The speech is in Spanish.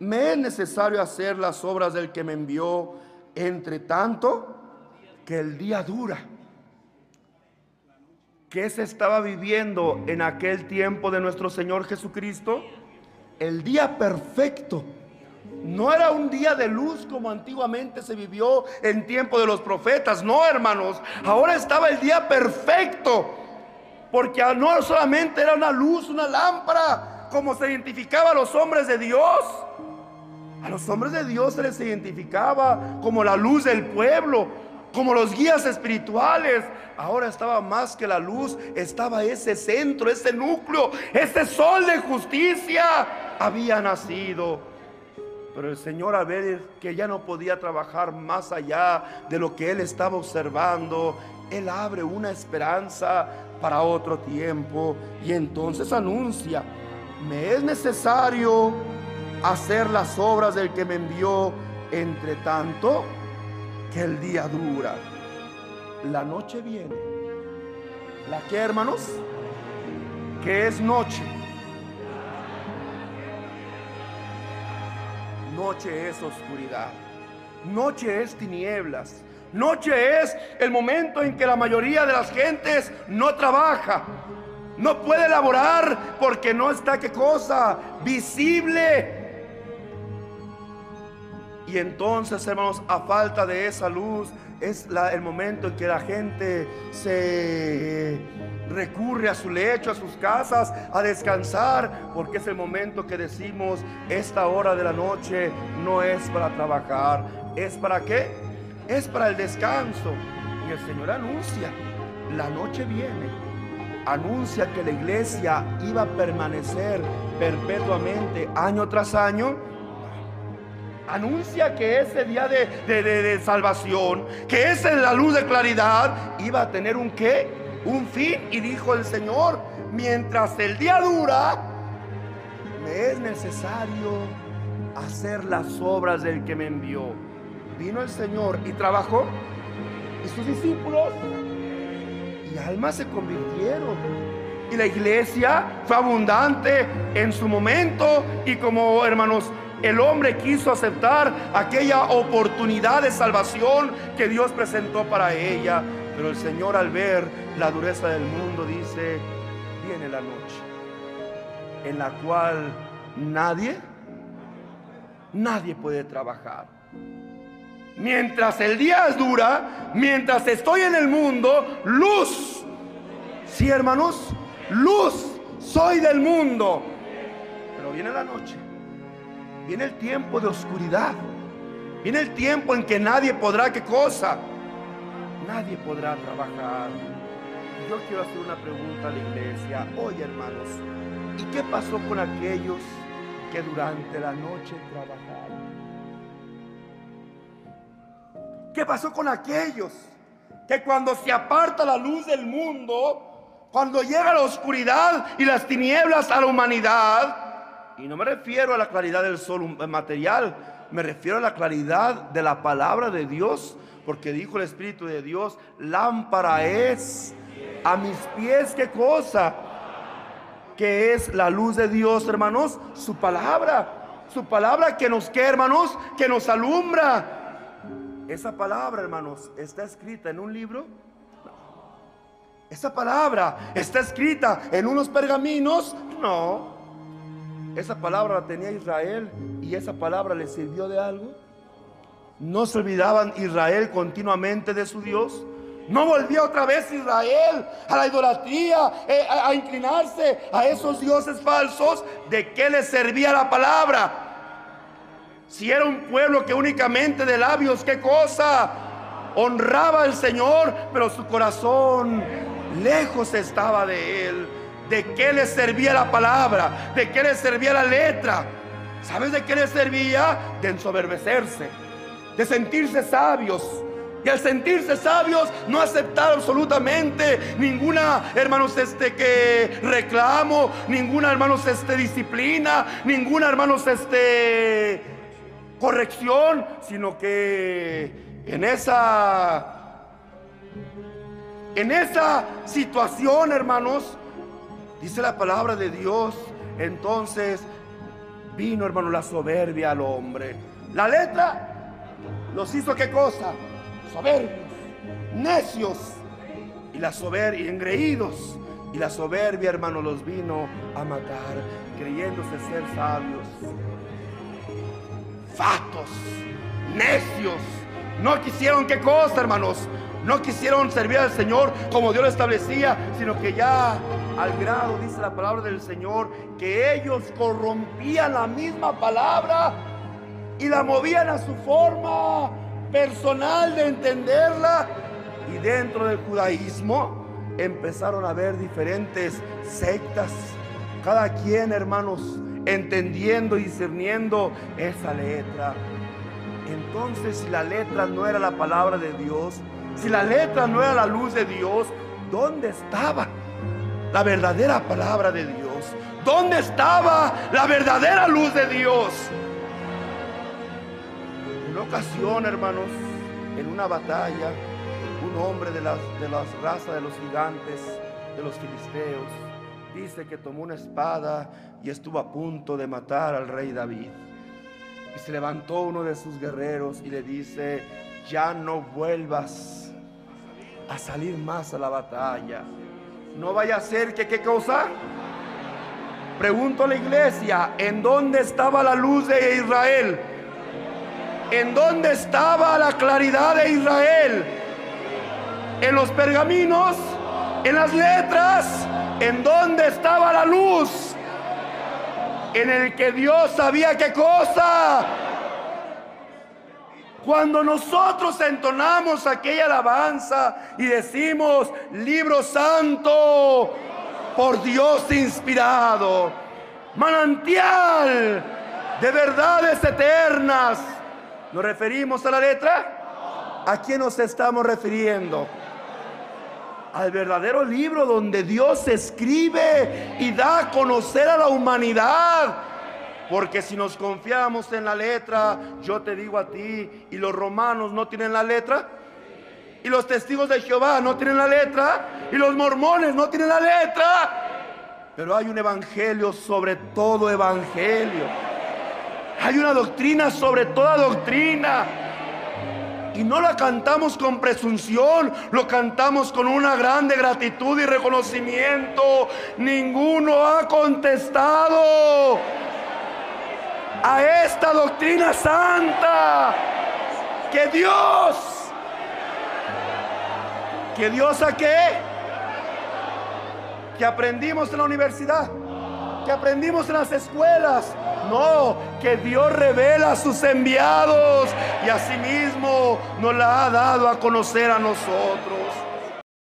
me es necesario hacer las obras del que me envió, entre tanto que el día dura. ¿Qué se estaba viviendo en aquel tiempo de nuestro Señor Jesucristo? El día perfecto. No era un día de luz como antiguamente se vivió en tiempo de los profetas. No, hermanos. Ahora estaba el día perfecto. Porque no solamente era una luz, una lámpara, como se identificaba a los hombres de Dios. A los hombres de Dios se les identificaba como la luz del pueblo, como los guías espirituales. Ahora estaba más que la luz, estaba ese centro, ese núcleo, ese sol de justicia había nacido. Pero el Señor a ver que ya no podía trabajar más allá de lo que él estaba observando, él abre una esperanza para otro tiempo y entonces anuncia, me es necesario hacer las obras del que me envió, entre tanto que el día dura. La noche viene. ¿La que, hermanos? Que es noche. Noche es oscuridad. Noche es tinieblas. Noche es el momento en que la mayoría de las gentes no trabaja. No puede laborar porque no está qué cosa visible y entonces, hermanos, a falta de esa luz, es el momento en que la gente se recurre a su lecho, a sus casas, a descansar, porque es el momento que decimos, esta hora de la noche no es para trabajar, ¿es para qué? Es para el descanso. Y el Señor anuncia, la noche viene, anuncia que la iglesia iba a permanecer perpetuamente año tras año anuncia que ese día de, salvación, que esa es la luz de claridad, iba a tener un qué, un fin. Y dijo el Señor, mientras el día dura, me es necesario hacer las obras del que me envió. Vino el Señor y trabajó, y sus discípulos y almas se convirtieron. Y la iglesia fue abundante en su momento y como hermanos el hombre quiso aceptar aquella oportunidad de salvación que Dios presentó para ella. Pero el Señor al ver la dureza del mundo dice, viene la noche en la cual nadie, nadie puede trabajar. Mientras el día es dura, mientras estoy en el mundo, luz. Sí, hermanos, luz soy del mundo. Pero viene la noche Viene el tiempo de oscuridad. Viene el tiempo en que nadie podrá, ¿qué cosa? Nadie podrá trabajar. Yo quiero hacer una pregunta a la iglesia. Oye, hermanos, ¿y qué pasó con aquellos que durante la noche trabajaron? ¿Qué pasó con aquellos que cuando se aparta la luz del mundo, cuando llega la oscuridad y las tinieblas a la humanidad, y no me refiero a la claridad del sol material, me refiero a la claridad de la palabra de Dios, porque dijo el Espíritu de Dios, lámpara es a mis pies, ¿qué cosa? Que es la luz de Dios, hermanos, su palabra. Su palabra que nos que, hermanos, que nos alumbra. Esa palabra, hermanos, está escrita en un libro. Esa palabra está escrita en unos pergaminos. No. Esa palabra la tenía Israel y esa palabra le sirvió de algo. No se olvidaban Israel continuamente de su Dios. No volvía otra vez Israel a la idolatría, eh, a, inclinarse a esos dioses falsos. ¿De qué les servía la palabra? Si era un pueblo que únicamente de labios, ¿qué cosa? Honraba al Señor, pero su corazón lejos estaba de él. ¿De qué le servía la palabra? ¿De qué le servía la letra? ¿Sabes de qué le servía? De ensoberbecerse, de sentirse sabios. Y al sentirse sabios, no aceptar absolutamente ninguna, hermanos, este que reclamo, ninguna, hermanos, este disciplina, ninguna, hermanos, este corrección, sino que en esa en esa situación, hermanos, Dice la palabra de Dios, entonces vino, hermano, la soberbia al hombre. La letra los hizo qué cosa? Soberbios, necios y la soberbia, engreídos. Y la soberbia, hermano, los vino a matar, creyéndose ser sabios. Fatos, necios. No quisieron qué cosa, hermanos. No quisieron servir al Señor como Dios lo establecía, sino que ya al grado, dice la palabra del Señor, que ellos corrompían la misma palabra y la movían a su forma personal de entenderla. Y dentro del judaísmo empezaron a haber diferentes sectas, cada quien, hermanos, entendiendo y discerniendo esa letra. Entonces, si la letra no era la palabra de Dios, si la letra no era la luz de Dios, ¿dónde estaba la verdadera palabra de Dios? ¿Dónde estaba la verdadera luz de Dios? En una ocasión, hermanos, en una batalla, un hombre de las, de las razas de los gigantes, de los filisteos, dice que tomó una espada y estuvo a punto de matar al rey David. Y se levantó uno de sus guerreros y le dice, ya no vuelvas a salir más a la batalla. No vaya a ser que qué cosa. Pregunto a la iglesia, ¿en dónde estaba la luz de Israel? ¿En dónde estaba la claridad de Israel? ¿En los pergaminos? ¿En las letras? ¿En dónde estaba la luz? En el que Dios sabía qué cosa. Cuando nosotros entonamos aquella alabanza y decimos, libro santo, por Dios inspirado, manantial de verdades eternas, ¿nos referimos a la letra? ¿A quién nos estamos refiriendo? Al verdadero libro donde Dios escribe y da a conocer a la humanidad porque si nos confiamos en la letra, yo te digo a ti, y los romanos no tienen la letra, y los testigos de Jehová no tienen la letra, y los mormones no tienen la letra, pero hay un evangelio sobre todo evangelio. Hay una doctrina sobre toda doctrina. Y no la cantamos con presunción, lo cantamos con una grande gratitud y reconocimiento. Ninguno ha contestado a esta doctrina santa que Dios, que Dios a qué, que aprendimos en la universidad, que aprendimos en las escuelas, no, que Dios revela a sus enviados y asimismo nos la ha dado a conocer a nosotros.